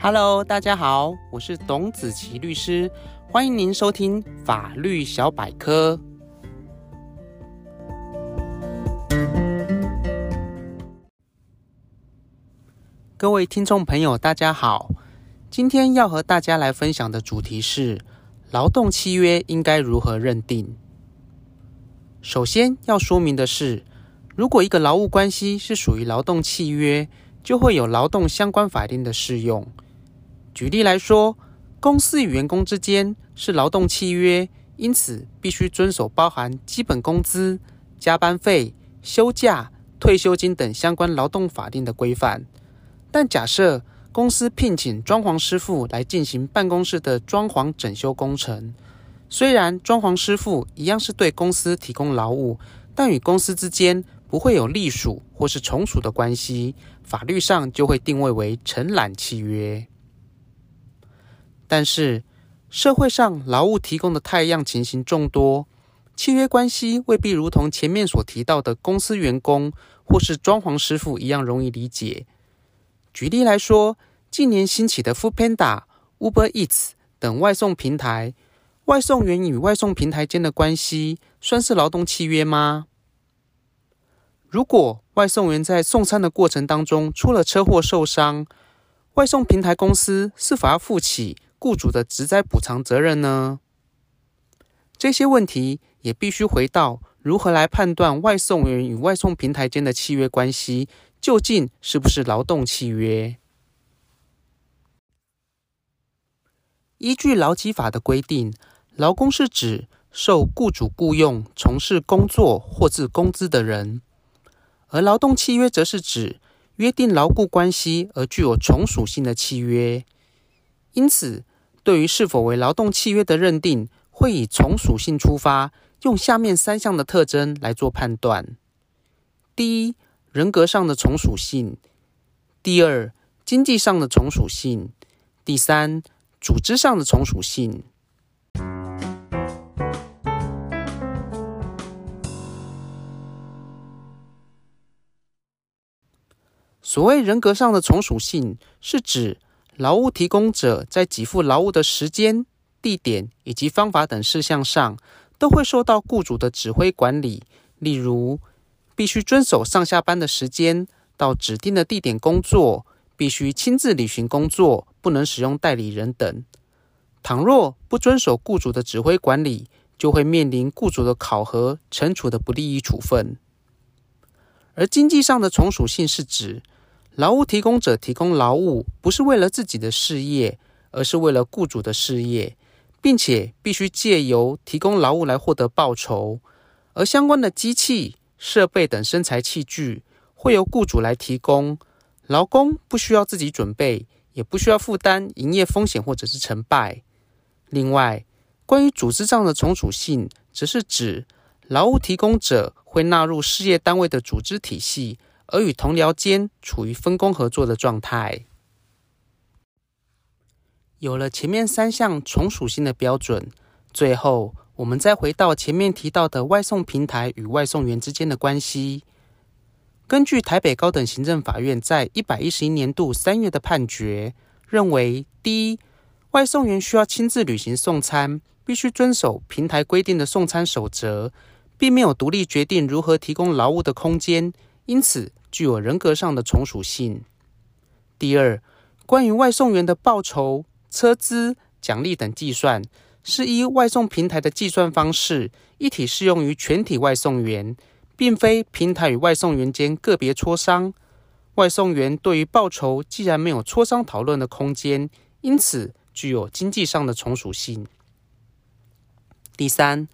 Hello，大家好，我是董子琪律师，欢迎您收听法律小百科。各位听众朋友，大家好，今天要和大家来分享的主题是劳动契约应该如何认定。首先要说明的是，如果一个劳务关系是属于劳动契约，就会有劳动相关法令的适用。举例来说，公司与员工之间是劳动契约，因此必须遵守包含基本工资、加班费、休假、退休金等相关劳动法令的规范。但假设公司聘请装潢师傅来进行办公室的装潢整修工程，虽然装潢师傅一样是对公司提供劳务，但与公司之间不会有隶属或是从属的关系，法律上就会定位为承揽契约。但是，社会上劳务提供的太样情形众多，契约关系未必如同前面所提到的公司员工或是装潢师傅一样容易理解。举例来说，近年兴起的 Foodpanda、Uber Eats 等外送平台，外送员与外送平台间的关系算是劳动契约吗？如果外送员在送餐的过程当中出了车祸受伤，外送平台公司是否要负起雇主的职灾补偿责任呢？这些问题也必须回到如何来判断外送员与外送平台间的契约关系究竟是不是劳动契约？依据劳基法的规定，劳工是指受雇主雇用从事工作或自工资的人，而劳动契约则是指约定劳雇关系而具有从属性的契约。因此，对于是否为劳动契约的认定，会以从属性出发，用下面三项的特征来做判断：第一，人格上的从属性；第二，经济上的从属性；第三，组织上的从属性。所谓人格上的从属性，是指劳务提供者在给付劳务的时间、地点以及方法等事项上，都会受到雇主的指挥管理。例如，必须遵守上下班的时间，到指定的地点工作，必须亲自履行工作，不能使用代理人等。倘若不遵守雇主的指挥管理，就会面临雇主的考核、惩处的不利益处分。而经济上的从属性是指，劳务提供者提供劳务，不是为了自己的事业，而是为了雇主的事业，并且必须借由提供劳务来获得报酬。而相关的机器、设备等生财器具，会由雇主来提供，劳工不需要自己准备，也不需要负担营业风险或者是成败。另外，关于组织上的从属性，则是指劳务提供者会纳入事业单位的组织体系。而与同僚间处于分工合作的状态。有了前面三项从属性的标准，最后我们再回到前面提到的外送平台与外送员之间的关系。根据台北高等行政法院在一百一十一年度三月的判决，认为第一，外送员需要亲自履行送餐，必须遵守平台规定的送餐守则，并没有独立决定如何提供劳务的空间，因此，具有人格上的从属性。第二，关于外送员的报酬、车资、奖励等计算，是依外送平台的计算方式，一体适用于全体外送员，并非平台与外送员间个别磋商。外送员对于报酬既然没有磋商讨论的空间，因此具有经济上的从属性。第三，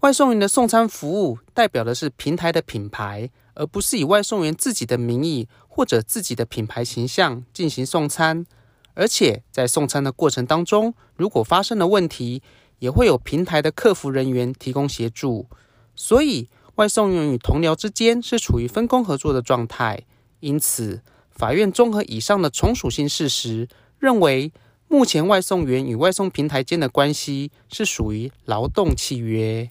外送员的送餐服务代表的是平台的品牌。而不是以外送员自己的名义或者自己的品牌形象进行送餐，而且在送餐的过程当中，如果发生了问题，也会有平台的客服人员提供协助。所以，外送员与同僚之间是处于分工合作的状态。因此，法院综合以上的从属性事实，认为目前外送员与外送平台间的关系是属于劳动契约。